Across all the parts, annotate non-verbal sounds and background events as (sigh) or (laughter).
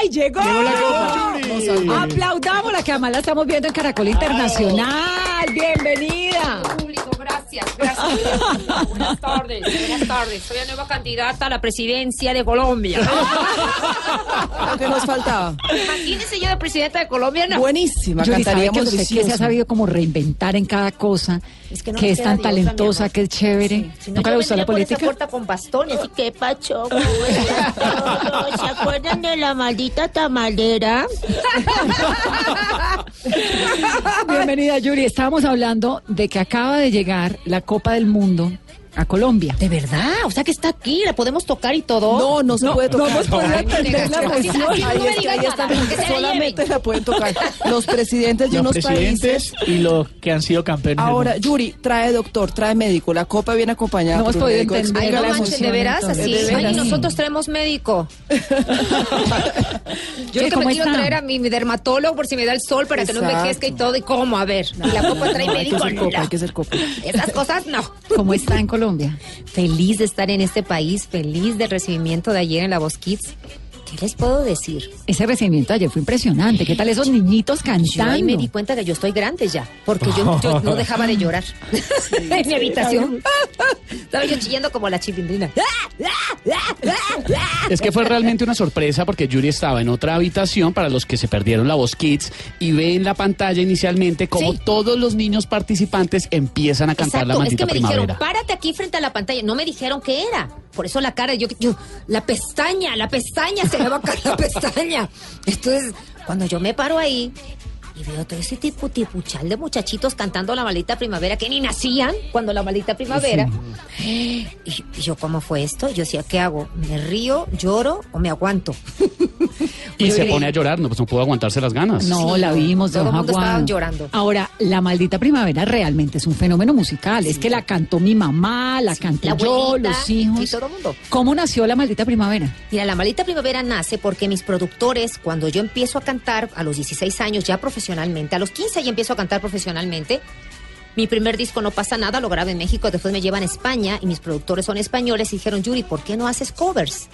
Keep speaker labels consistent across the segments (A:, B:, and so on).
A: ¡Ay, llegó! Aplaudámosla, que además la estamos viendo en Caracol Internacional. Bienvenida.
B: Gracias, gracias. Buenas tardes, buenas tardes. Soy la nueva candidata a la presidencia de Colombia.
C: Lo que nos faltaba.
B: Imagínese yo de presidenta de Colombia, no.
C: Buenísima,
A: Yuri, ¿sabe que
C: cantaríamos
A: usted que se ha sabido como reinventar en cada cosa,
B: Es que no
A: que es tan
B: otra,
A: talentosa, que es chévere?
B: Si no,
A: ¿Nunca le gustó la
B: por
A: política?
B: puerta con bastón y así que pacho. ¿Se acuerdan de la maldita tamalera? (laughs)
A: Bienvenida, Yuri. Estábamos hablando de que acaba de llegar la Copa del Mundo a Colombia.
B: ¿De verdad? O sea que está aquí, la podemos tocar y todo.
C: No, no se puede tocar.
A: hemos podido
B: Ay,
A: entender la
B: aquí no
C: Ahí es que ahí están,
B: porque se la
C: solamente la pueden tocar los presidentes de
D: los
C: unos
D: presidentes
C: países.
D: y los que han sido campeones.
C: Ahora. Yuri, trae doctor, trae médico. La copa viene acompañada
A: No hemos podido
C: médico.
A: entender
B: Ay, no
A: la
B: manches, de veras, así.
C: De
B: Ay,
C: veras.
B: nosotros traemos médico. (laughs) Yo
A: ¿Qué,
B: lo que me quiero traer a mi, mi dermatólogo por si me da el sol para que no envejezca y todo. ¿Y cómo? A ver. Y la copa trae
C: No, hay que
B: médico.
C: ser copa,
B: no.
C: hay que ser copa.
B: Esas cosas no.
A: ¿Cómo está en Colombia?
B: Feliz de estar en este país, feliz del recibimiento de ayer en la Voz Kids. ¿Qué les puedo decir?
A: Ese recibimiento ayer fue impresionante. ¿Qué tal esos niñitos
B: Yo ahí
A: cantando?
B: me di cuenta que yo estoy grande ya, porque yo, yo no (laughs) dejaba de llorar (laughs) en mi habitación. Estaba yo chillando como la chilindrina.
D: Es que fue realmente una sorpresa porque Yuri estaba en otra habitación para los que se perdieron la voz Kids y ve en la pantalla inicialmente como
B: Sí.
D: todos los niños participantes empiezan a cantar la
B: Exacto, es que
D: maldita
B: me
D: primavera.
B: dijeron, párate aquí frente a la pantalla. No me dijeron qué era. Por eso la cara, yo, yo, la pestaña, la pestaña, se me va a caer la pestaña. Entonces, cuando yo me paro ahí y veo todo ese tipo tipuchal de muchachitos cantando la maldita primavera que ni nacían cuando la maldita primavera. (gasps) Y, y yo, ¿cómo fue esto? Yo decía, ¿qué hago? ¿Me río, lloro o me aguanto?
D: Y
B: Yo
D: se
B: diré,
D: pone a llorar, no, pues no pudo aguantarse las ganas.
A: No,
B: Sí,
A: la vimos de
B: todo el mundo estaba llorando.
A: Ahora, la maldita primavera realmente es un fenómeno musical. Es que la cantó mi mamá, la canté
B: la
A: yo,
B: abuelita,
A: los hijos.
B: sí, todo el mundo.
A: ¿Cómo nació la maldita primavera?
B: Mira, la maldita primavera nace porque mis productores, cuando yo empiezo a cantar a los 16 años ya profesionalmente, a los 15 ya empiezo a cantar profesionalmente, mi primer disco No pasa nada, lo grabé en México, después me llevan a España y mis productores son españoles y dijeron, Yuri, ¿por qué no haces covers?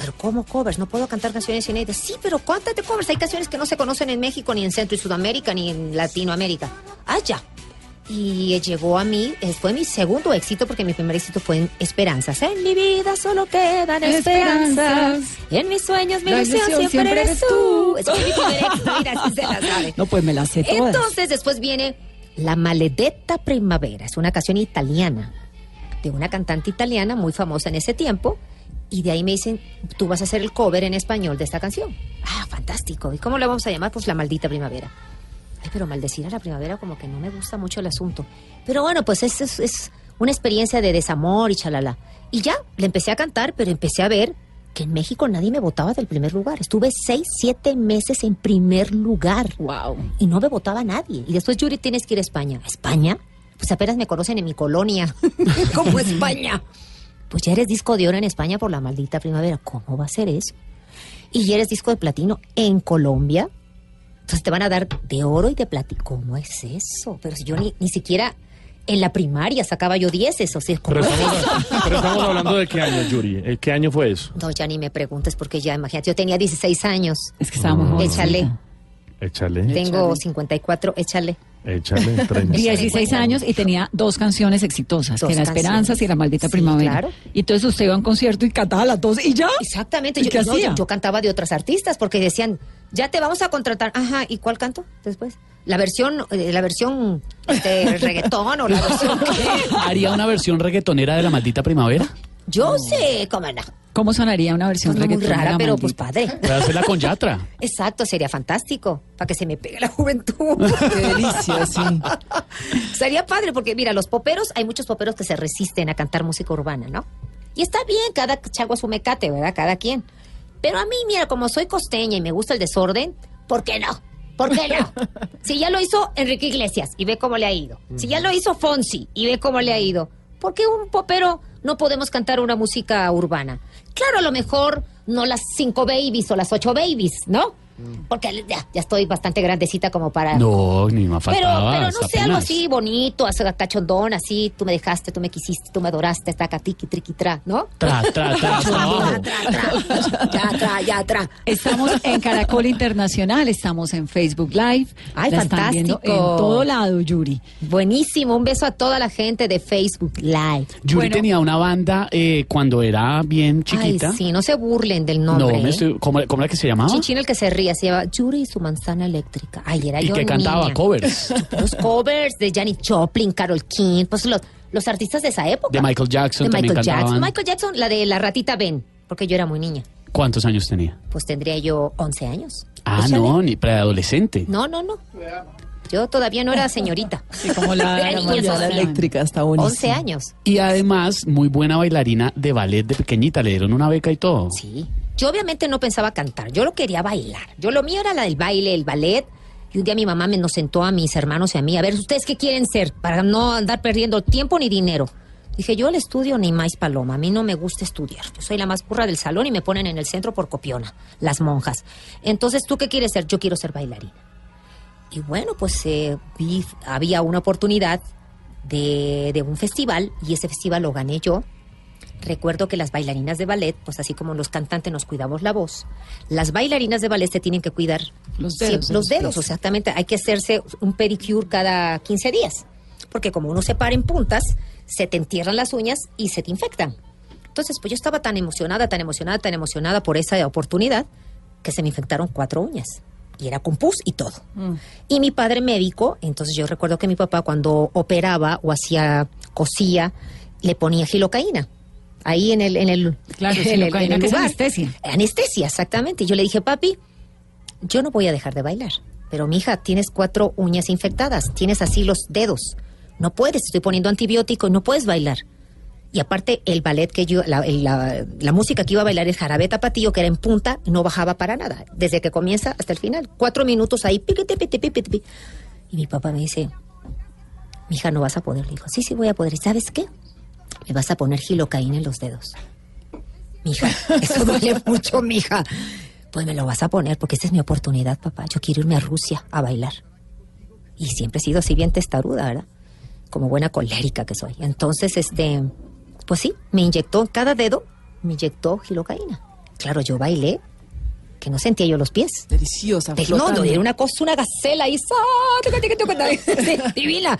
B: Pero ¿cómo covers? No puedo cantar canciones inéditas. Sí, pero cuántate covers. Hay canciones que no se conocen en México, ni en Centro y Sudamérica, ni en Latinoamérica. Ah, ya. Y llegó a mí, eh, fue mi segundo éxito, porque mi primer éxito fue en Esperanzas. En mi vida solo quedan esperanzas.
A: Esperanzas.
B: En mis sueños, mi ilusión siempre,
A: siempre
B: eres tú. fue mi primer éxito, mira, así se la (laughs) sabe.
A: No, pues me la sé todas.
B: Entonces, después viene La Maledetta Primavera. Es una canción italiana, de una cantante italiana muy famosa en ese tiempo. Y de ahí me dicen, tú vas a hacer el cover en español de esta canción. Ah, fantástico. ¿Y cómo la vamos a llamar? Pues La Maldita Primavera. Ay, pero maldecir a la primavera como que no me gusta mucho el asunto. Pero bueno, pues es, es, es una experiencia de desamor y chalala. Y ya, le empecé a cantar, pero empecé a ver que en México nadie me votaba del primer lugar. Estuve seis, siete meses en primer lugar.
A: Wow.
B: Y no me votaba nadie. Y después, Yuri, tienes que ir a España. ¿A España? Pues apenas me conocen en mi colonia. (laughs) como España. Pues ya eres disco de oro en España por la maldita primavera. ¿Cómo va a ser eso? Y ya eres disco de platino en Colombia. Entonces te van a dar de oro y de platino. ¿Cómo es eso? Pero si yo ni, ni siquiera en la primaria sacaba yo dieces. O sea, ¿cómo
E: Pero
B: es
E: estamos,
B: eso?
E: pero estamos hablando de qué año, Yuri. ¿Eh, ¿Qué año fue eso?
B: No, ya ni me preguntes porque ya, imagínate, yo tenía 16 años.
A: Es que estábamos muy
B: Échale.
E: Échale,
B: Tengo 54, échale.
E: Échale, (laughs) 30.
A: 16 años y tenía dos canciones exitosas,
B: Dos
A: que era. Esperanzas y La Maldita
B: Sí,
A: Primavera.
B: claro.
A: Y entonces usted iba a un concierto y cantaba las dos y ya.
B: Exactamente.
A: ¿Y
B: Yo,
A: qué
B: no,
A: hacía?
B: yo, yo cantaba de otras artistas porque decían, ya te vamos a contratar. Ajá, ¿y cuál canto después? La versión, eh, la versión este, (laughs) reggaetón o la versión (laughs) qué?
D: ¿Haría una versión reggaetonera de la maldita primavera?
B: Yo sé cómo no.
A: ¿Cómo sonaría una versión
B: Pues muy
A: reggaetón de
B: rara, pero pues padre.
D: Puede hacerla con Yatra. (laughs)
B: Exacto, sería fantástico. Para que se me pegue la juventud. (laughs)
C: Qué delicia, sí.
B: Sería padre porque, mira, los poperos, hay muchos poperos que se resisten a cantar música urbana, ¿no? Y está bien, cada chagua su mecate, ¿verdad? Cada quien. Pero a mí, mira, como soy costeña y me gusta el desorden, ¿por qué no? ¿Por qué no? (laughs) Si ya lo hizo Enrique Iglesias y ve cómo le ha ido. Si ya lo hizo Fonsi y ve cómo le ha ido. ¿Por qué un popero no podemos cantar una música urbana? Claro, a lo mejor no las cinco babies o las ocho babies, ¿no? Porque ya, ya estoy bastante grandecita como para...
D: No, ni me
B: Pero,
D: faltaba.
B: pero no sé, algo así bonito, así cachondón, así, tú me dejaste, tú me quisiste, tú me adoraste, taca, tiqui, triqui, tra, ¿no?
D: Tra, tra, (laughs) tra,
B: tra, tra, ya, tra, ya, tra.
A: Estamos en Caracol Internacional, estamos en Facebook Live.
B: Ay,
A: La están viendo
B: fantástico.
A: en todo lado, Yuri.
B: Buenísimo, un beso a toda la gente de Facebook Live.
D: Yuri
A: Bueno.
D: tenía una banda eh, cuando era bien chiquita.
B: Ay, sí, no se burlen del
D: no,
B: nombre.
D: me
B: ¿eh?
D: estoy- ¿cómo, cómo era que se llamaba?
B: Chinchín el que se ría, se llama Yuri y su manzana eléctrica. Ay, era
D: y
B: yo
D: que cantaba
B: niña.
D: covers (laughs)
B: Los covers de Janis Joplin, Carol King, pues los, los artistas de esa época.
D: de Michael Jackson
B: De
D: también
B: Michael Jackson.
D: cantaban.
B: Michael Jackson, la de la ratita Ben, porque yo era muy niña.
D: ¿Cuántos años tenía?
B: Pues tendría yo 11 años.
D: Ah,
B: Échale.
D: no, ni preadolescente.
B: No, no, no. Yo todavía no era señorita.
A: Sí, como la, (laughs)
B: Era
A: la
B: niña
A: manzana
B: todavía.
C: eléctrica está bonita.
B: 11 años.
D: Y además, muy buena bailarina de ballet de pequeñita. Le dieron una beca y todo.
B: Sí. Yo obviamente no pensaba cantar, yo lo quería bailar. Yo lo mío era la del baile, el ballet. Y un día mi mamá me nos sentó a mis hermanos y a mí, a ver, ¿ustedes qué quieren ser? Para no andar perdiendo tiempo ni dinero. Dije, yo el estudio ni más paloma, a mí no me gusta estudiar. Yo soy la más burra del salón y me ponen en el centro por copiona, las monjas. Entonces, ¿tú qué quieres ser? Yo quiero ser bailarina. Y bueno, pues eh, vi, había una oportunidad de, de un festival y ese festival lo gané yo. Recuerdo que las bailarinas de ballet, pues así como los cantantes nos cuidamos la voz, las bailarinas de ballet se tienen que cuidar
A: Los dedos de
B: los dedos, exactamente. Hay que hacerse un pedicure cada 15 días, porque como uno se para en puntas, se te entierran las uñas y se te infectan. Entonces, pues yo estaba tan emocionada, tan emocionada, tan emocionada por esa oportunidad, que se me infectaron cuatro uñas. Y era con pus y todo. Y mi padre médico, entonces yo recuerdo que mi papá cuando operaba o hacía, cosía, le ponía gilocaína. Ahí en el, en el,
A: Claro,
B: en el- en el lugar.
A: anestesia.
B: Anestesia, exactamente. Y yo le dije, papi, yo no voy a dejar de bailar. Pero mi hija, tienes cuatro uñas infectadas, tienes así los dedos. No puedes, estoy poniendo antibiótico y no puedes bailar. Y aparte, el ballet que yo, la, el- la- la música que iba a bailar es jarabe tapatío, que era en punta, y no bajaba para nada. Desde que comienza hasta el final. Cuatro minutos ahí, piquete, piquete, piquete. Y mi papá me dice, mi hija, no vas a poder. Le dijo, sí, sí voy a poder. ¿Y sabes qué? Me vas a poner gilocaína en los dedos. Mija, (laughs) eso duele mucho, mija. Pues me lo vas a poner porque esta es mi oportunidad, papá. Yo quiero irme a Rusia a bailar. Y siempre he sido así bien testaruda, ¿verdad? Como buena colérica que soy. Entonces, este, pues sí, me inyectó, cada dedo me inyectó gilocaína. Claro, yo bailé, que no sentía yo los pies.
C: Deliciosa,
B: Te- No, no, era una cosa, una gacela ahí, (laughs) divina.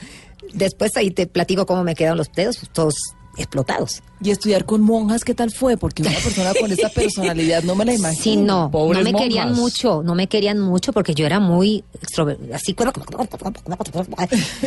B: Después ahí te platico cómo me quedaron los dedos, pues, todos explotados.
C: Y estudiar con monjas, ¿qué tal fue? Porque una persona con esa (laughs) personalidad no me la imagino.
B: Sí, no,
D: Pobres
B: no me querían mucho, no me querían mucho porque yo era muy extrovertida, así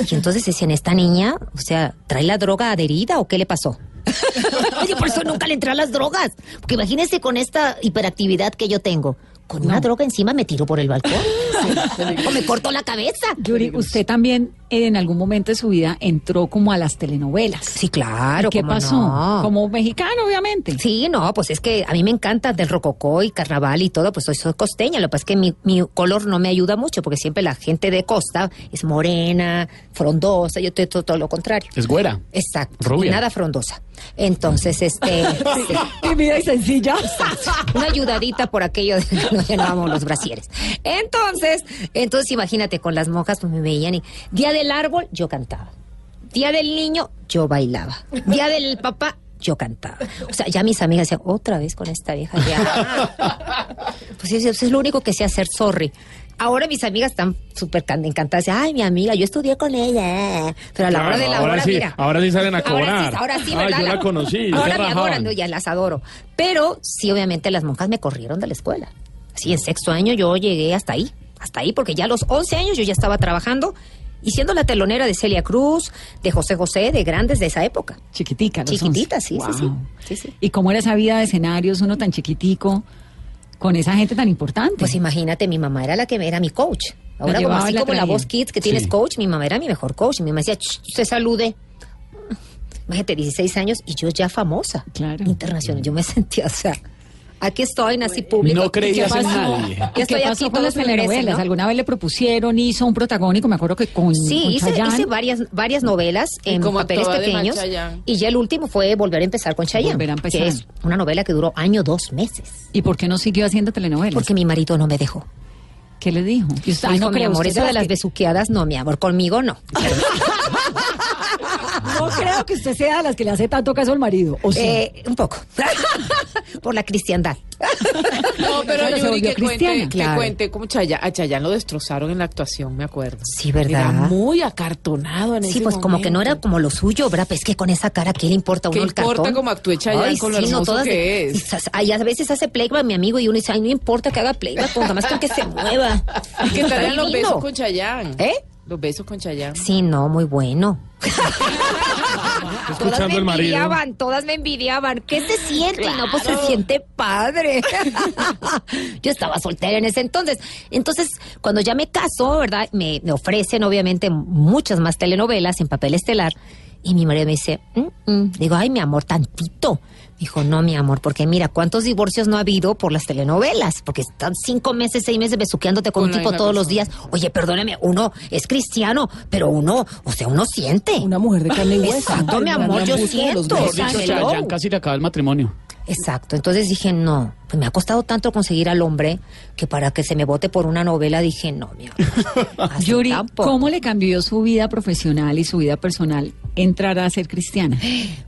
B: Y entonces decían, esta niña, o sea, ¿trae la droga adherida o qué le pasó? (laughs) Oye, por eso nunca le entré a las drogas. Porque imagínese con esta hiperactividad que yo tengo. Con una droga encima me tiro por el balcón. (laughs) o me corto la cabeza.
A: Yuri, usted también en algún momento de su vida entró como a las telenovelas.
B: Sí, claro.
A: ¿Qué
B: cómo
A: pasó?
B: no.
A: Como mexicano, obviamente.
B: Sí, no, pues es que a mí me encanta del rococó y carnaval y todo, pues soy, soy costeña, lo que pasa es que mi, mi color no me ayuda mucho, porque siempre la gente de costa es morena, frondosa, yo estoy todo, todo lo contrario.
D: Es güera.
B: Exacto,
D: Rubia.
B: y nada frondosa. Entonces, este, (laughs) sí,
A: Tímida y sencilla.
B: una ayudadita por aquello de que nos llenábamos los brasieres. Entonces, entonces imagínate, con las monjas pues me veían y día del árbol yo cantaba. Día del niño yo bailaba. Día del papá yo cantaba. O sea, ya mis amigas decían, otra vez con esta vieja ya. (laughs) Pues eso, eso es lo único que sé hacer, sorry. Ahora mis amigas están súper can- encantadas. Ay, mi amiga, yo estudié con ella. Pero a la hora de la
E: ahora
B: hora,
E: sí,
B: mira.
E: ahora sí salen a
B: Ahora
E: cobrar.
B: sí, ahora sí, ¿verdad?
E: yo la conocí,
B: Ahora me adoran, ya las adoro. Pero sí, obviamente las monjas me corrieron de la escuela. Sí, en sexto año yo llegué hasta ahí, hasta ahí, porque ya a los 11 años yo ya estaba trabajando y siendo la telonera de Celia Cruz, de José José, de grandes de esa época.
A: Chiquitica, los
B: Chiquitita,
A: 11.
B: sí, sí, sí.
A: Wow.
B: Sí, sí.
A: ¿Y cómo era esa vida de escenarios, uno tan chiquitico, con esa gente tan importante?
B: Pues imagínate, mi mamá era la que era mi coach. Ahora, como así
A: la
B: como la voz kids que tienes
D: Sí.
B: coach, mi mamá era mi mejor coach. Mi mamá decía, "Ch, usted salude. Imagínate, 16 años y yo ya famosa.
A: Claro.
B: Internacional. Yo me (laughs) sentía, o sea, aquí estoy, nací público.
D: No
B: ¿Y qué
D: creías en nadie.
B: Ya
A: ¿Y
B: estoy
A: qué pasó
B: aquí,
A: con las telenovelas?
B: ¿no?
A: ¿Alguna vez le propusieron, hizo un protagónico? Me acuerdo que con,
B: Sí,
A: con
B: hice, hice varias, varias novelas en
C: como
B: papeles pequeños. Y ya el último fue Volver a empezar con Chayanne.
A: Volver a empezar.
B: Que es una novela que duró año, dos meses.
A: ¿Y por qué no siguió haciendo telenovelas?
B: Porque mi marido no me dejó.
A: ¿Qué le dijo? Y usted, ay, no
B: mi amor, eso de
A: las
B: las besuqueadas, no, mi amor, conmigo no. (laughs)
A: No creo que usted sea de las que le hace tanto caso al marido. ¿o sí?
B: Eh, un poco. (laughs) Por la cristiandad.
F: No, pero
A: Claro, se
F: Yuri, que cuente,
A: cristiana.
F: que
B: Claro.
F: cuente cómo Chaya, a Chayanne lo destrozaron en la actuación, me acuerdo.
B: Sí, ¿verdad?
F: Era muy acartonado en
B: Sí,
F: ese
B: pues como que no era como lo suyo, ¿verdad? Pues que con esa cara, ¿qué le importa a
F: ¿Qué
B: uno el
F: importa
B: cartón?
F: cómo actúe Chayanne
B: Ay,
F: con lo
B: sí, no,
F: hermoso
B: todas-
F: que es?
B: y a veces hace playback mi amigo y uno dice, ay, no importa que haga playback, nada más con que se mueva.
F: Y (laughs) que estarían los besos con Chayanne.
B: ¿Eh?
F: Los besos con Chayanne.
B: Sí, no, muy bueno. todas me
E: Escuchando el marido.
B: envidiaban, todas me envidiaban. ¿Qué se siente? Y no, pues se siente padre. Yo estaba soltera en ese entonces. Entonces, cuando ya me caso, ¿verdad? Me, me ofrecen, obviamente, muchas más telenovelas en papel estelar. Y mi marido me dice, "Mm, mm". digo, ay, mi amor, tantito. Dijo, no, mi amor, porque mira, ¿cuántos divorcios no ha habido por las telenovelas? Porque están cinco meses, seis meses besuqueándote con,
F: Con
B: un tipo todos los días. Oye, perdóneme, uno es cristiano, pero uno, o sea, uno siente.
C: Una mujer de carne y hueso.
B: Exacto, mi amor, yo siento.
D: dicho. Chayanne casi le acaba el matrimonio.
B: Exacto, entonces dije, no, pues me ha costado tanto conseguir al hombre que para que se me vote por una novela dije, no, mi amor. (laughs)
A: Yuri,
B: tampoco.
A: ¿cómo le cambió su vida profesional y su vida personal entrar a ser cristiana?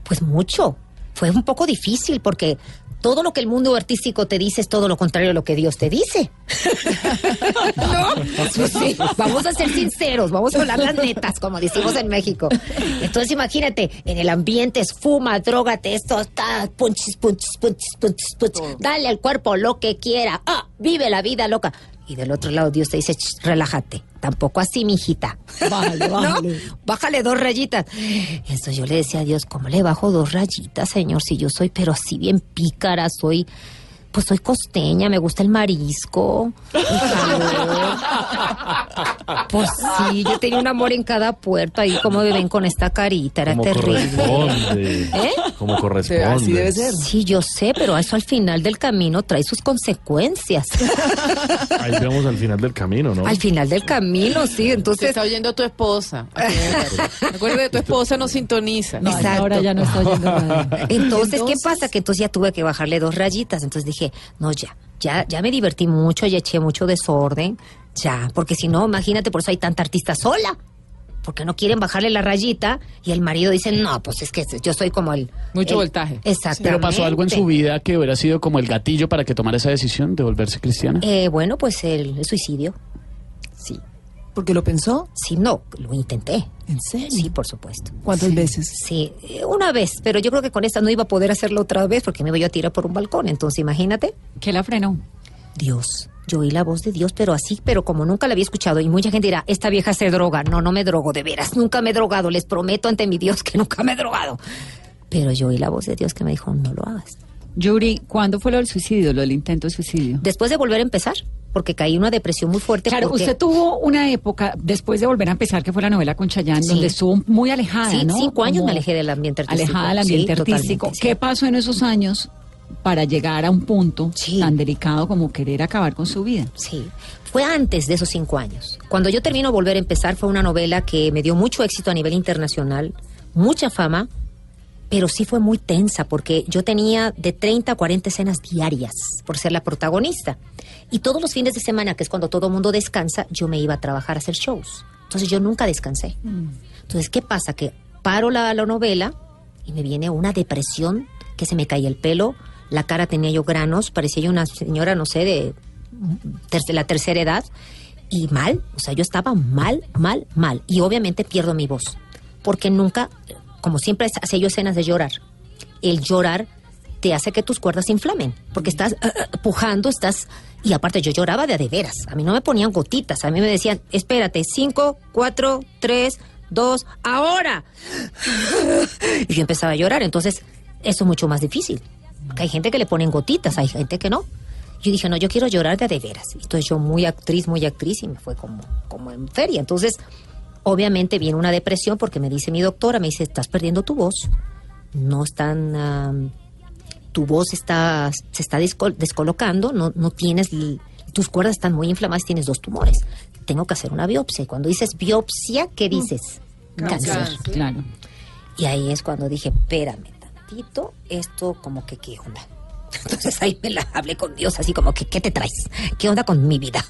B: Pues mucho. Fue un poco difícil porque todo lo que el mundo artístico te dice es todo lo contrario a lo que Dios te dice. (laughs) ¿No? Pues sí, vamos a ser sinceros, vamos a hablar las netas, como decimos en México. Entonces imagínate, en el ambiente es fuma, drogate, esto, está, punchis, punchis, punchis, punchis, punchis. Dale al cuerpo lo que quiera. Ah, vive la vida loca. Y del otro lado Dios te dice, "Ch, relájate. Tampoco así, mijita.
A: Bájale, bájale. (laughs)
B: ¿No? Bájale dos rayitas. Entonces yo le decía a Dios, ¿cómo le bajo dos rayitas, señor? Si yo soy, pero así bien pícara, soy, pues soy costeña, me gusta el marisco, el calor. Pues sí, yo tenía un amor en cada puerta y como me ven con esta carita, era
E: Como
B: terrible.
E: corresponde.
B: ¿Eh?
E: Como corresponde.
C: Así debe ser.
B: Sí, yo sé, pero eso al final del camino trae sus consecuencias.
E: Ahí vemos al final del camino, ¿no?
B: Al final del camino, sí.
F: Se
B: Entonces,
F: está oyendo tu esposa. Recuerda que tu esposa no sintoniza.
A: No,
B: Exacto.
A: hora ya no está oyendo nada.
B: Entonces, ¿qué pasa? Que entonces ya tuve que bajarle dos rayitas. Entonces dije, no, ya, ya, ya me divertí mucho, ya eché mucho desorden, ya, porque si no, imagínate, por eso hay tanta artista sola. Porque no quieren bajarle la rayita y el marido dice, no, pues es que yo soy como el...
F: Mucho
B: el-
F: voltaje.
B: Exactamente.
D: Pero pasó algo en su vida que hubiera sido como el gatillo para que tomara esa decisión de volverse cristiana.
B: Eh, bueno, pues el, el suicidio. Sí.
C: ¿Porque lo pensó?
B: Sí, no, lo intenté.
C: ¿En serio?
B: Sí, por supuesto.
C: ¿Cuántas veces?
B: Sí, eh, una vez, pero yo creo que con esta no iba a poder hacerlo otra vez porque me voy a tirar por un balcón. Entonces, imagínate.
A: ¿Qué la frenó?
B: Dios. Yo oí la voz de Dios, pero así, pero como nunca la había escuchado. Y mucha gente dirá, esta vieja se droga. No, no me drogo, de veras. Nunca me he drogado. Les prometo ante mi Dios (laughs) que nunca me he drogado. Pero yo oí la voz de Dios que me dijo, no lo hagas.
A: Yuri, ¿cuándo fue lo del suicidio, lo del intento de suicidio?
B: Después de volver a empezar, porque caí en una depresión muy fuerte.
A: Claro,
B: porque-
A: usted tuvo una época, después de volver a empezar, que fue la novela con Chayanne,
B: Sí.
A: donde estuvo muy alejada,
B: Sí,
A: ¿no?
B: cinco años
A: Como
B: me alejé del ambiente artístico.
A: Alejada del ambiente
B: Sí,
A: artístico. ¿Qué pasó en esos años para llegar a un punto
B: Sí.
A: tan delicado como querer acabar con su vida?
B: Sí, fue antes de esos cinco años. Cuando yo termino Volver a empezar fue una novela que me dio mucho éxito a nivel internacional, mucha fama, pero sí fue muy tensa porque yo tenía de 30 a 40 escenas diarias por ser la protagonista. Y todos los fines de semana, que es cuando todo el mundo descansa, yo me iba a trabajar a hacer shows. Entonces yo nunca descansé. Entonces, ¿qué pasa? Que paro la, la novela y me viene una depresión que se me caía el pelo, la cara tenía yo granos, parecía yo una señora, no sé, de ter- la tercera edad y mal, o sea, yo estaba mal, mal, mal y obviamente pierdo mi voz porque nunca, como siempre hacía yo escenas de llorar, el llorar te hace que tus cuerdas se inflamen porque estás eh, pujando, estás y aparte yo lloraba de a de veras, a mí no me ponían gotitas, a mí me decían, espérate, cinco, cuatro, tres, dos, ahora. Y yo empezaba a llorar, entonces eso es mucho más difícil. Hay gente que le ponen gotitas, hay gente que no. Yo dije, no, yo quiero llorar de a de veras. Entonces yo muy actriz, muy actriz y me fue como, como en feria. Entonces, obviamente viene una depresión porque me dice mi doctora, me dice, estás perdiendo tu voz. No están... tu voz está, se está descol- descolocando, no, no tienes... Tus cuerdas están muy inflamadas, tienes dos tumores. Tengo que hacer una biopsia. Y cuando dices biopsia, ¿qué dices? Cáncer.
A: Claro.
B: Y ahí es cuando dije, espérame tantito, esto como que qué onda. Entonces ahí me la hablé con Dios, así como que, ¿qué te traes? ¿Qué onda con mi vida?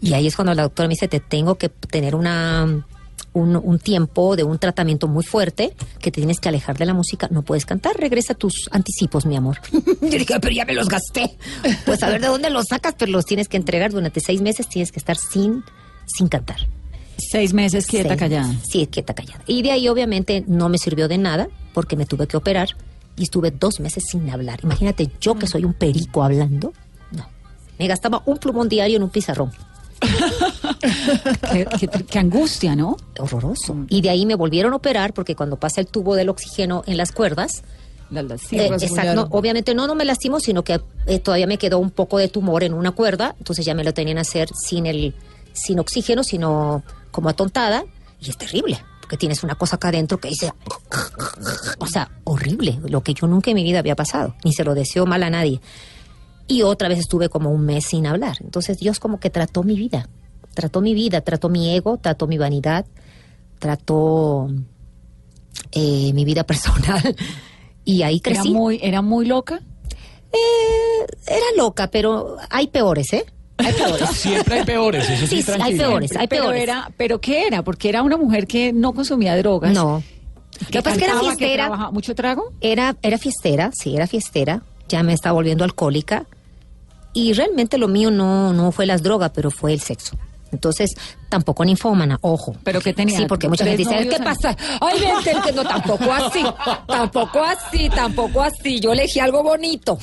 B: Y ahí es cuando la doctora me dice, te tengo que tener una un, un tiempo de un tratamiento muy fuerte, que te tienes que alejar de la música, no puedes cantar, regresa tus anticipos, mi amor. (laughs) Yo dije, pero ya me los gasté. Pues a ver de dónde los sacas, pero los tienes que entregar durante seis meses, tienes que estar sin, sin cantar.
A: Seis meses quieta,
B: Seis
A: callada.
B: Sí, quieta, callada. Y de ahí obviamente no me sirvió de nada, porque me tuve que operar y estuve dos meses sin hablar. Imagínate, yo que soy un perico hablando, no. Me gastaba un plumón diario en un pizarrón. (laughs)
A: Qué, qué- qué angustia, ¿no?
B: horroroso. Y de ahí me volvieron a operar porque cuando pasa el tubo del oxígeno en las cuerdas,
A: La-
B: eh, exacto, no, obviamente no, no me lastimó, sino que eh, todavía me quedó un poco de tumor en una cuerda, entonces ya me lo tenían a hacer sin el, sin oxígeno, sino como atontada, y es terrible, porque tienes una cosa acá adentro que dice, o sea, horrible, lo que yo nunca en mi vida había pasado, ni se lo deseo mal a nadie. Y otra vez estuve como un mes sin hablar. Entonces Dios como que trató mi vida. Trató mi vida, trató mi ego, trató mi vanidad, trató eh, mi vida (laughs) personal. Y ahí
A: Era
B: crecí.
A: muy, era muy loca.
B: Eh, era loca, pero hay peores, ¿eh? Hay (laughs) peores.
D: Siempre hay peores, eso sí,
B: Sí, hay peores, hay
A: pero
B: peores.
A: era, pero qué era, porque era una mujer que no consumía drogas.
B: No. Lo que pasa es que era fiestera.
A: mucho trago.
B: Era, era fiestera, sí, era fiestera. Ya me estaba volviendo alcohólica. Y realmente lo mío no, no fue las drogas, pero fue el sexo. Entonces, tampoco ninfómana, ojo.
A: ¿Pero qué tenía?
B: Sí, porque mucha
A: ¿Tres
B: gente dice, ¿qué pasa? Ay, vente, que no, tampoco así, tampoco así, tampoco así. Yo elegí algo bonito.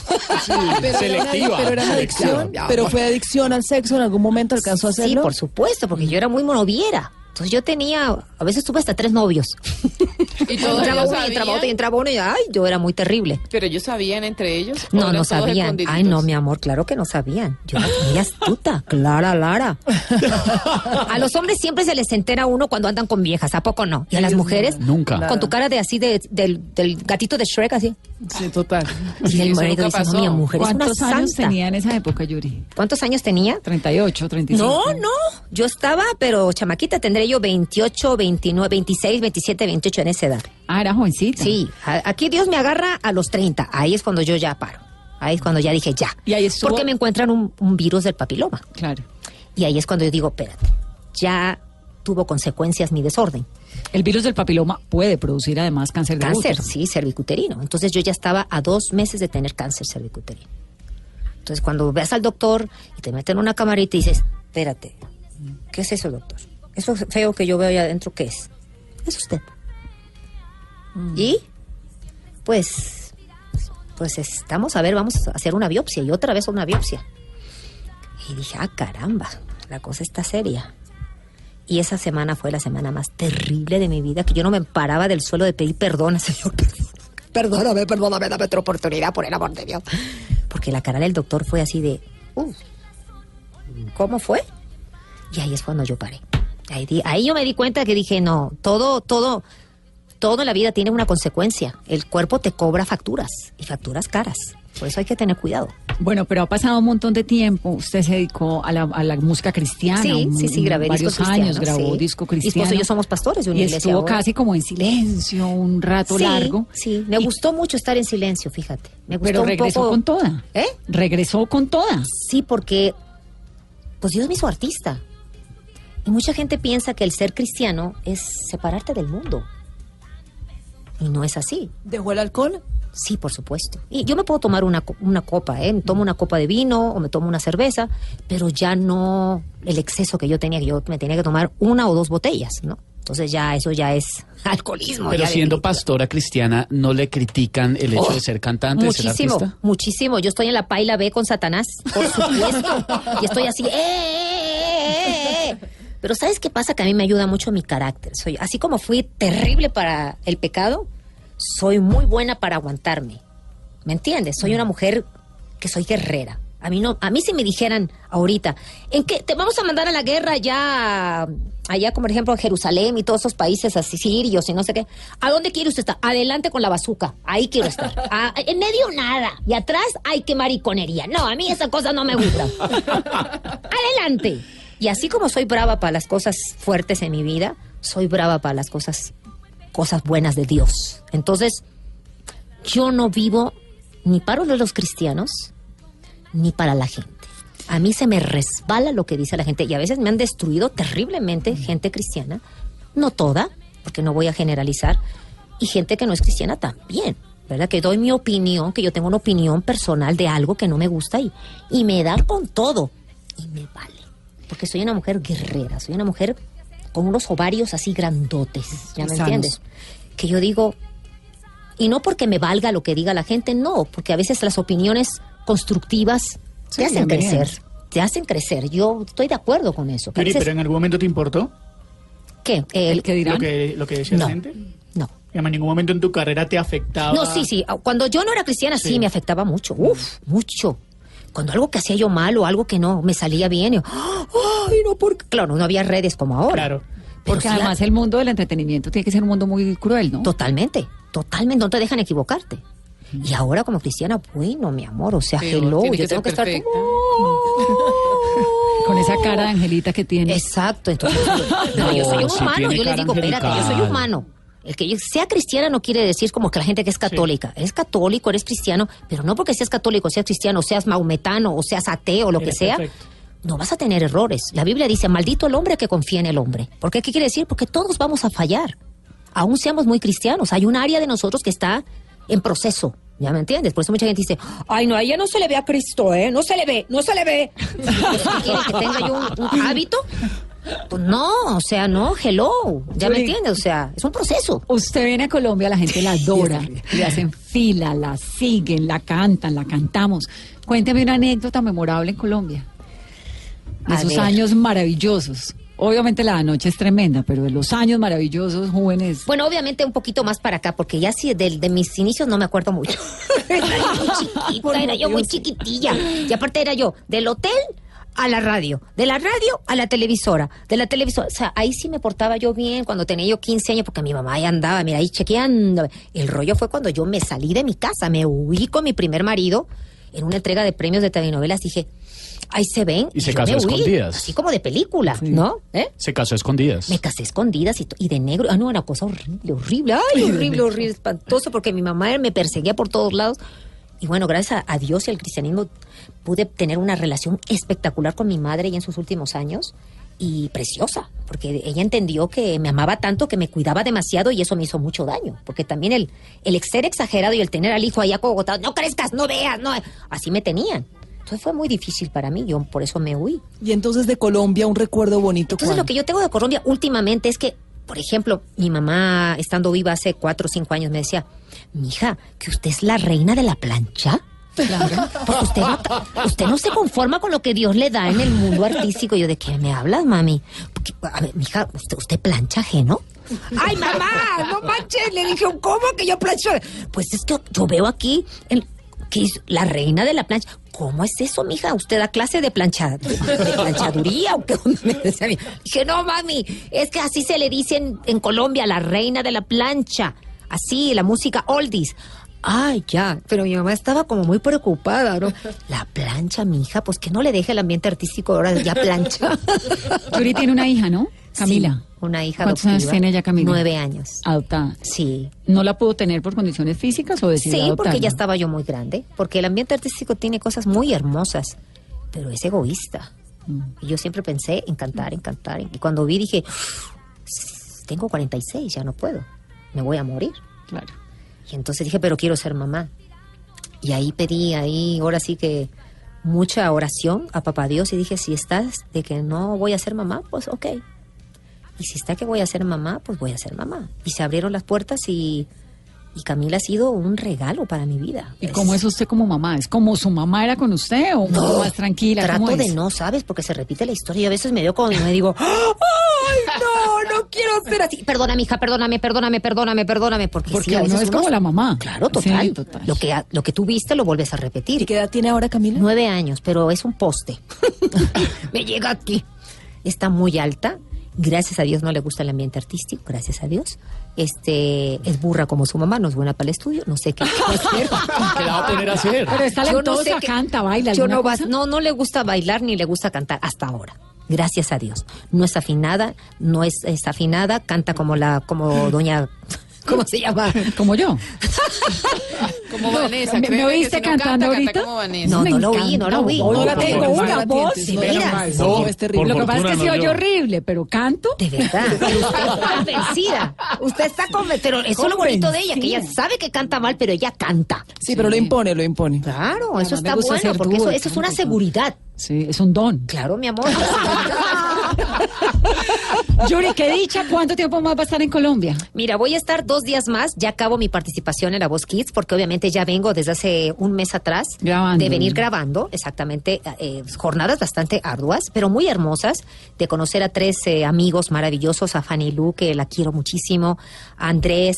C: Pero era,
D: Selectiva.
C: una, pero era una adicción. Pero fue adicción al sexo. ¿En algún momento alcanzó a
B: Sí,
C: hacerlo?
B: por supuesto, porque yo era muy monoviera. Entonces yo tenía, a veces tuve hasta tres novios.
F: Y todos (laughs)
B: entraba uno y entraba otro y entraba uno y ay, yo era muy terrible.
F: pero ellos sabían entre ellos. ¿O
B: No, no sabían. Ay, no, mi amor, claro que no sabían. Yo era muy astuta, (laughs) Clara, Lara. (laughs) A los hombres siempre se les entera uno cuando andan con viejas, ¿a poco no? Y a las mujeres,
D: Nunca.
B: con tu cara de así, de, del, del gatito de Shrek, así.
C: Sí, total.
B: Y el marido dice, no,
F: pasó.
B: mi mujer es una
A: ¿Cuántos años
B: santa.
A: tenía en esa época, Yuri?
B: ¿Cuántos años tenía?
A: 38, 35.
B: No, no, yo estaba, pero chamaquita, tendré yo 28, 29, 26, 27, 28 en esa edad.
A: Ah, era jovencita.
B: Sí, aquí Dios me agarra a los 30, ahí es cuando yo ya paro. Ahí es cuando ya dije ya.
A: Y ahí estuvo-
B: Porque me encuentran un, un virus del papiloma.
A: Claro.
B: Y ahí es cuando yo digo, espérate, ya tuvo consecuencias mi desorden.
A: El virus del papiloma puede producir además cáncer de
B: Cáncer,
A: útero.
B: sí, cervicuterino. Entonces yo ya estaba a dos meses de tener cáncer cervicuterino. Entonces cuando ves al doctor y te meten en una camarita y dices, espérate, ¿qué es eso, doctor? Eso feo que yo veo ahí adentro, ¿qué es? Es usted. Y, pues, pues estamos a ver, vamos a hacer una biopsia y otra vez una biopsia. Y dije, ah, caramba, la cosa está seria. Y esa semana fue la semana más terrible de mi vida, que yo no me paraba del suelo de pedir perdón, (laughs) Señor. Perdóname, perdóname, dame otra oportunidad, por el amor de Dios. Porque la cara del doctor fue así de, "Uh, ¿cómo fue? Y ahí es cuando yo paré. Ahí, di- ahí yo me di cuenta que dije, no, todo, todo, todo en la vida tiene una consecuencia. El cuerpo te cobra facturas y facturas caras. Por eso hay que tener cuidado.
A: Bueno, pero ha pasado un montón de tiempo. Usted se dedicó a la, a la música cristiana.
B: sí,
A: un-
B: sí, sí, grabé
A: varios
B: discos
A: años, grabó
B: sí.
A: disco cristiano.
B: y yo somos pastores de una
A: y
B: iglesia
A: estuvo
B: ahora.
A: casi como en silencio un rato
B: Sí,
A: largo.
B: Sí, me
A: Y-
B: gustó mucho estar en silencio, fíjate. Me gustó
A: Pero
B: un
A: regresó
B: poco-
A: con toda.
B: ¿Eh?
A: Regresó con toda.
B: Sí, porque pues Dios me hizo artista. Y mucha gente piensa que el ser cristiano es separarte del mundo. Y no es así.
C: ¿Dejó el alcohol?
B: Sí, por supuesto. Y yo me puedo tomar una, una copa, ¿eh? Me tomo una copa de vino o me tomo una cerveza, pero ya no el exceso que yo tenía, que yo me tenía que tomar una o dos botellas, ¿no? Entonces ya eso ya es (laughs) alcoholismo.
D: Pero siendo pastora cristiana, ¿no le critican el hecho
B: Oh,
D: de ser cantante, de ser
B: Muchísimo,
D: artista?
B: muchísimo. Yo estoy en la paila B con Satanás, por supuesto. y estoy así, ¡eh, eh, eh, eh, eh! Pero ¿sabes qué pasa? Que a mí me ayuda mucho mi carácter. Soy, así como fui terrible para el pecado, soy muy buena para aguantarme. ¿Me entiendes? Soy una mujer que soy guerrera. A mí no, a mí si me dijeran ahorita, ¿en qué te vamos a mandar a la guerra allá, allá como por ejemplo Jerusalén y todos esos países así sirios y no sé qué? ¿A dónde quiere usted estar? Adelante con la bazuca, ahí quiero estar. (laughs) Ah, en medio nada y atrás hay que mariconería. No, a mí esa cosa no me gusta. (laughs) Adelante. Y así como soy brava para las cosas fuertes en mi vida, soy brava para las cosas cosas buenas de Dios. Entonces, yo no vivo ni para los cristianos ni para la gente. A mí se me resbala lo que dice la gente y a veces me han destruido terriblemente gente cristiana, no toda, porque no voy a generalizar, y gente que no es cristiana también, ¿verdad? Que doy mi opinión, que yo tengo una opinión personal de algo que no me gusta y, y me dan con todo y me vale, porque soy una mujer guerrera, soy una mujer con unos ovarios así grandotes, ¿ya me
A: Sanos.
B: entiendes? Que yo digo, y no porque me valga lo que diga la gente, no, porque a veces las opiniones constructivas
A: Sí,
B: te hacen crecer, te hacen crecer. Yo estoy de acuerdo con eso. veces-
G: pero en algún momento te importó
B: ¿Qué?
A: El
B: El-
A: que dirán.
G: lo que, lo que decía
B: No.
G: la gente.
B: No.
G: En ningún momento en tu carrera te afectaba.
B: No, sí, sí. Cuando yo no era cristiana, sí,
G: Sí.
B: me afectaba mucho. Uf, mucho. Cuando algo que hacía yo mal o algo que no me salía bien, yo, ay, no, porque. Claro, no había redes como ahora.
G: Claro.
B: Pero
A: Porque además el mundo del entretenimiento tiene que ser un mundo muy cruel, ¿no?
B: Totalmente, totalmente, no te dejan equivocarte. Y ahora como cristiana, bueno, mi amor, o sea,
F: Sí,
B: hello, yo
F: que
B: tengo que
F: ser
B: estar
F: perfecta.
B: como... (laughs)
A: Con esa cara de Angelita que tiene.
B: Exacto, entonces (laughs) no, yo soy un humano, yo les
D: cara
B: digo, espérate, yo soy humano. El que sea cristiana no quiere decir como que la gente que es católica. Eres católico, eres cristiano, pero no porque seas católico, seas cristiano, seas maometano o seas ateo lo que
G: Eres
B: sea,
G: perfecto.
B: no vas a tener errores. La Biblia dice, maldito el hombre que confía en el hombre. ¿Por qué? ¿Qué quiere decir? Porque todos vamos a fallar. Aún seamos muy cristianos. Hay un área de nosotros que está en proceso. ¿Ya me entiendes? Por eso mucha gente dice, ay, no, a ella no se le ve a Cristo, ¿eh? No se le ve, no se le ve. (laughs) ¿Qué? ¿Que tenga yo un, un hábito? Pues no, o sea, no, hello. ¿Ya me entiendes? O sea, es un proceso.
A: Usted viene a Colombia, la gente la (laughs) adora, le hacen fila, la siguen, la cantan, la cantamos. Cuénteme una anécdota memorable en Colombia. De
B: A
A: esos
B: ver.
A: años maravillosos. Obviamente la noche es tremenda, pero de los años maravillosos, jóvenes.
B: Bueno, obviamente un poquito más para acá, porque ya sí, de, de mis inicios no me acuerdo mucho. (laughs) era yo (laughs) muy chiquita, era yo muy chiquitilla. Y aparte era yo del hotel a la radio, de la radio a la televisora, de la televisora. O sea, ahí sí me portaba yo bien cuando tenía yo 15 años, porque mi mamá ya andaba, mira, ahí chequeando. El rollo fue cuando yo me salí de mi casa, me huí con mi primer marido en una entrega de premios de telenovelas. Dije, ahí se ven.
D: Y se
B: yo
D: casó a escondidas.
B: Así como de película, ¿no? ¿Eh?
D: Se casó a escondidas.
B: Me casé escondidas y, y de negro. Ah, no, una cosa horrible, horrible. Ay, horrible, horrible, espantoso, porque mi mamá me perseguía por todos lados. Y bueno, gracias a, a Dios y al cristianismo pude tener una relación espectacular con mi madre ya en sus últimos años y preciosa, porque ella entendió que me amaba tanto que me cuidaba demasiado y eso me hizo mucho daño, porque también el, el ser exagerado y el tener al hijo ahí acogotado, no crezcas, no veas, no, así me tenían. Entonces fue muy difícil para mí, yo por eso me huí.
C: Y entonces de Colombia un recuerdo bonito.
B: Entonces
C: ¿cuál?
B: lo que yo tengo de Colombia últimamente es que, por ejemplo, mi mamá estando viva hace cuatro o cinco años me decía, mija, que usted es la reina de la plancha. Claro. Porque usted no, usted no se conforma con lo que Dios le da en el mundo artístico. Yo, ¿de qué me hablas, mami? Porque, a ver, mija, ¿usted, usted plancha ajeno? ¡Ay, mamá! ¡No manches! Le dije, ¿cómo que yo plancho? Pues es que yo veo aquí el- que es la reina de la plancha. ¿Cómo es eso, mija? ¿Usted da clase de, plancha, de planchaduría o qué? (laughs) Dije, no, mami, es que así se le dice en, en Colombia, la reina de la plancha. Así, la música oldies. Ay, ya, pero mi mamá estaba como muy preocupada, ¿no? (laughs) La plancha, mija, pues que no le deje el ambiente artístico ahora ya plancha. (laughs)
A: Yuri tiene una hija, ¿no? Camila.
B: Sí, una hija
A: ¿Cuántos años tiene ella, Camila?
B: Nueve años.
A: Adoptada.
B: Sí.
A: ¿No la pudo tener por condiciones físicas o decidió
B: Sí, porque ya estaba yo muy grande. Porque el ambiente artístico tiene cosas muy hermosas, pero es egoísta.
A: Mm.
B: Y yo siempre pensé en cantar, en cantar. Y cuando vi dije, tengo 46, ya no puedo. Me voy a morir.
A: Claro.
B: Y entonces dije, pero quiero ser mamá. Y ahí pedí, ahí, ahora sí que mucha oración a papá Dios y dije, si estás de que no voy a ser mamá, pues ok. Y si está que voy a ser mamá, pues voy a ser mamá. Y se abrieron las puertas y, y Camila ha sido un regalo para mi vida.
A: ¿Y cómo es usted como mamá? ¿Es como su mamá era con usted o un poco más tranquila?
B: Trato
A: ¿Cómo
B: de
A: es?
B: no, ¿sabes? Porque se repite la historia y a veces me veo como y me digo, ¡ay, no, no quiero ser así! Perdóname, hija, perdóname, perdóname, perdóname, perdóname. Porque,
A: Porque
B: sí, a veces
A: es como la mamá.
B: Claro, total.
A: Sí, total.
B: Lo, que, lo que tú viste lo vuelves a repetir.
C: ¿Y qué edad tiene ahora Camila?
B: Nueve años, pero es un poste. (laughs) Me llega aquí. Está muy alta. Gracias a Dios no le gusta el ambiente artístico, gracias a Dios. Este es burra como su mamá, no es buena para el estudio, no sé qué (laughs) va a hacer.
D: ¿Qué la va a poner a hacer?
A: Pero es
B: Yo no sé
A: canta, baila,
B: Yo
A: ¿alguna
B: no,
A: cosa?
B: no, no le gusta bailar ni le gusta cantar hasta ahora. Gracias a Dios. No es afinada, no es, es afinada, canta como la, como doña, ¿cómo se llama?
A: Como yo.
F: Como
A: No,
F: Vanessa.
A: ¿me- oíste
F: si no
A: cantando
F: canta,
A: ahorita?
F: Canta como Vanessa.
B: No,
A: Me
B: no lo oí,
A: encanta.
B: no lo oí.
A: No,
C: No la
A: no,
C: tengo,
A: no,
C: una
A: no,
C: voz.
B: de
C: no, no,
E: No,
C: es terrible.
A: Lo que pasa es que se
E: no
A: oye horrible, pero canto.
B: De verdad. (laughs) Pero usted está convencida. Usted está convencida. Pero eso es lo bonito de ella, que ella sabe que canta mal, pero ella canta.
C: Sí, pero lo impone, lo impone.
B: Claro, eso está bueno, porque eso, eso es una seguridad.
A: Sí, es un don.
B: Claro, mi amor. (laughs) (laughs)
A: Yuri, qué dicha, ¿cuánto tiempo más va a estar en Colombia?
B: Mira, voy a estar dos días más. Ya acabo mi participación en La Voz Kids, porque obviamente ya vengo desde hace un mes atrás
A: Grabando.
B: de venir grabando, exactamente, eh, jornadas bastante arduas, pero muy hermosas, de conocer a tres eh, amigos maravillosos, a Fanny Lu, que la quiero muchísimo, a Andrés.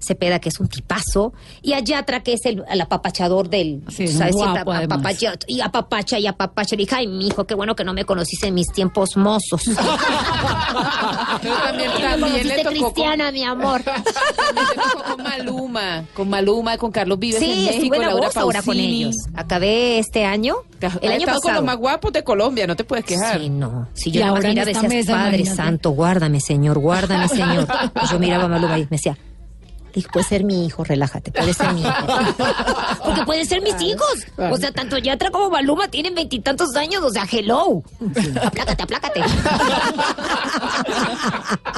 B: Cepeda, que es un tipazo, y a Yatra, que es el, el apapachador del.
A: Sí, es un guapo, además.
B: apapacha, y apapacha y apapacha. Le dije, ay, mijo, qué bueno que no me conociste en mis tiempos mozos. (laughs)
F: Pero también,
B: me
F: también
B: conociste
F: le tocó con,
B: cristiana, mi amor. (laughs)
F: tocó con Maluma, con Maluma, con Carlos Vives en
B: Sí,
F: México,
B: estuve en la
F: Laura
B: ahora con ellos. Acabé este año, el año
F: estado con
B: pasado.
F: los más guapos de Colombia, no te puedes quejar.
B: Sí, no. Si yo
A: ahora en
B: miraba y
A: esta
B: decía,
A: mesa,
B: Padre
A: imagínate.
B: Santo, guárdame, Señor, guárdame, Señor. Yo miraba a Maluma y me decía, Dijo, puede ser mi hijo, relájate, puede ser mi hijo. (laughs) Porque pueden ser mis hijos. O sea, tanto Yatra como Maluma tienen veintitantos años, o sea, hello. Aplácate, aplácate.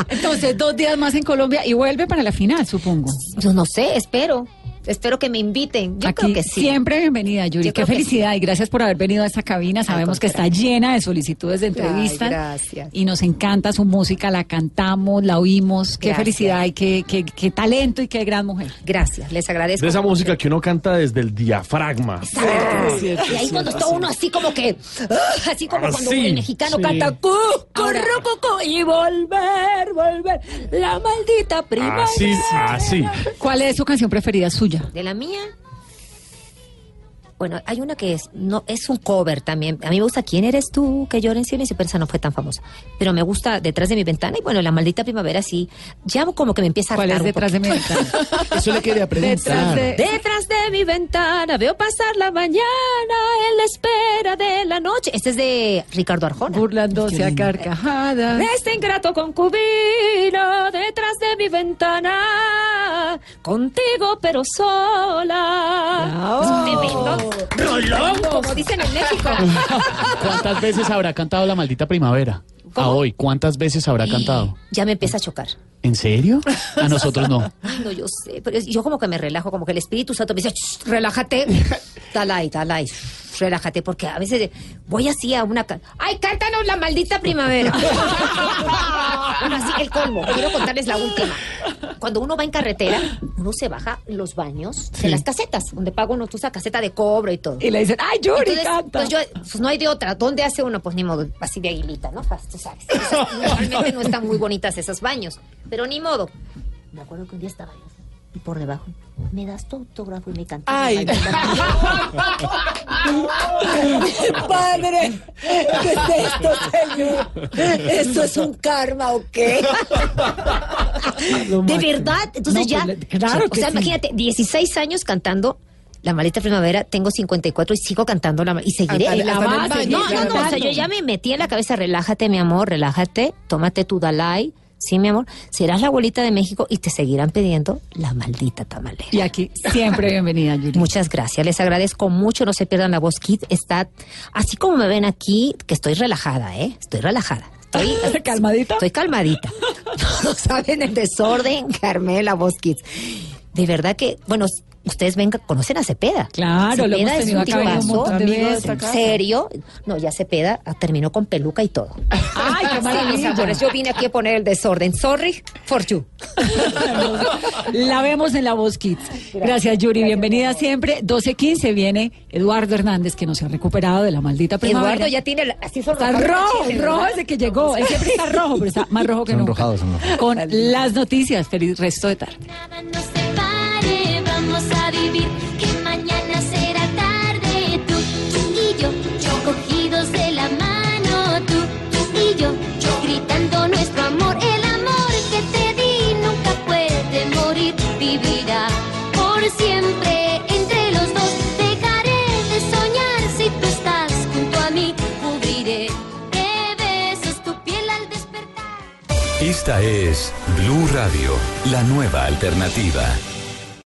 A: Entonces, dos días más en Colombia y vuelve para la final, supongo.
B: Yo no sé, espero. Espero que me inviten. Yo
A: Aquí
B: creo que sí.
A: siempre bienvenida, Yuri.
B: Yo
A: Qué felicidad y gracias por haber venido a esta cabina. Sabemos que está llena de solicitudes de entrevistas.
B: gracias.
A: Y nos encanta su música, la cantamos, la oímos. Qué
B: Gracias.
A: felicidad y qué, qué, qué talento y qué gran mujer.
B: Gracias, les agradezco.
E: De esa música que uno canta desde el diafragma.
B: Exacto. y ahí cuando está uno así como que, ah, así como cuando
E: Así.
B: el mexicano
E: Sí.
B: canta cu, y volver, volver, la maldita primavera.
E: Así, así.
A: ¿Cuál es su canción preferida suya?
B: De la mía. Bueno, hay una que es no es un cover también. A mí me gusta ¿Quién eres tú? Que llora en silencio, pero esa no fue tan famosa. Pero me gusta Detrás de mi ventana y bueno, La maldita primavera sí. Ya como que me empieza a
A: ¿Cuál es detrás de mi ventana? (laughs)
D: Eso le quería preguntar.
A: Detrás de-
B: Detrás de mi ventana veo pasar la mañana en la espera de la noche. Este es de Ricardo Arjona.
A: Burlándose a carcajadas.
B: Este ingrato concubino detrás de mi ventana, contigo pero sola. Es un rolón, como dicen en México.
D: ¿Cuántas veces habrá cantado La Maldita Primavera? A hoy, ¿cuántas veces habrá cantado?
B: Ya me empieza a chocar.
D: ¿En serio? A nosotros no.
B: Ay, no, yo sé, pero yo como que me relajo, como que el Espíritu Santo me dice, "Shh, relájate, dale, dale, relájate, porque a veces voy así a una... ¡Ay, cántanos la maldita primavera! (laughs) bueno, así, el colmo, quiero contarles la última. Cuando uno va en carretera, uno se baja los baños de las casetas, donde paga uno esa caseta de cobre y todo.
A: Y le dicen, ¡ay, Yuri,
B: Entonces,
A: canta!
B: pues yo, pues no hay de otra. ¿Dónde hace uno? Pues ni modo, así de aguilita, ¿no? Pues, tú sabes. (laughs) Normalmente no están muy bonitas esos baños, pero ni modo. Me acuerdo que un día estaba yo y por debajo, ¿me das tu autógrafo y me cantas?
C: Ay. (laughs)
B: ¡Padre! ¿Qué es esto, señor? ¿Esto es un karma o qué? ¿De verdad? Entonces
A: No,
B: ya...
A: pues, claro
B: o sea,
A: sí.
B: imagínate, 16 años cantando... La maleta primavera, tengo 54 y sigo cantando la y seguiré.
C: Hasta-
A: la
C: hasta
A: base,
B: No, no, no, o sea, yo ya me metí en la cabeza, relájate, mi amor, relájate, tómate tu Dalai, sí, mi amor, serás la abuelita de México y te seguirán pidiendo la maldita tamalera.
A: Y aquí siempre bienvenida, Yuri.
B: Muchas gracias, les agradezco mucho, no se pierdan la voz Kid, está, así como me ven aquí, que estoy relajada, ¿eh? Estoy relajada. Estoy, (laughs)
A: ¿Calmadita?
B: Estoy calmadita. (laughs) No saben el desorden que armé la voz Kids. De verdad que, bueno, ustedes vengan, conocen a Cepeda.
A: Claro, lo hemos
B: Cepeda es
A: tenido
B: un
A: un
B: tipazo.
A: montón de
C: amigo de
A: veces.
C: esta
B: ¿En
C: casa.
B: serio? No, ya Cepeda terminó con peluca y todo.
A: ¡Ay, qué (laughs)
B: Sí, mis
A: maravilla!
B: amores, yo vine aquí a poner el desorden. Sorry for you. (laughs)
A: La vemos en la voz Kids. Gracias, Yuri. Bienvenida siempre. 12.15 viene Eduardo Hernández, que no se ha recuperado de la maldita primavera.
B: Eduardo ya tiene, la- así son
A: Está rojo, rojo desde que llegó. Él siempre está rojo, pero está más rojo que nunca.
H: Sonrojado.
A: Con las noticias. Feliz resto de tarde.
I: Esta es Blue Radio, la nueva alternativa.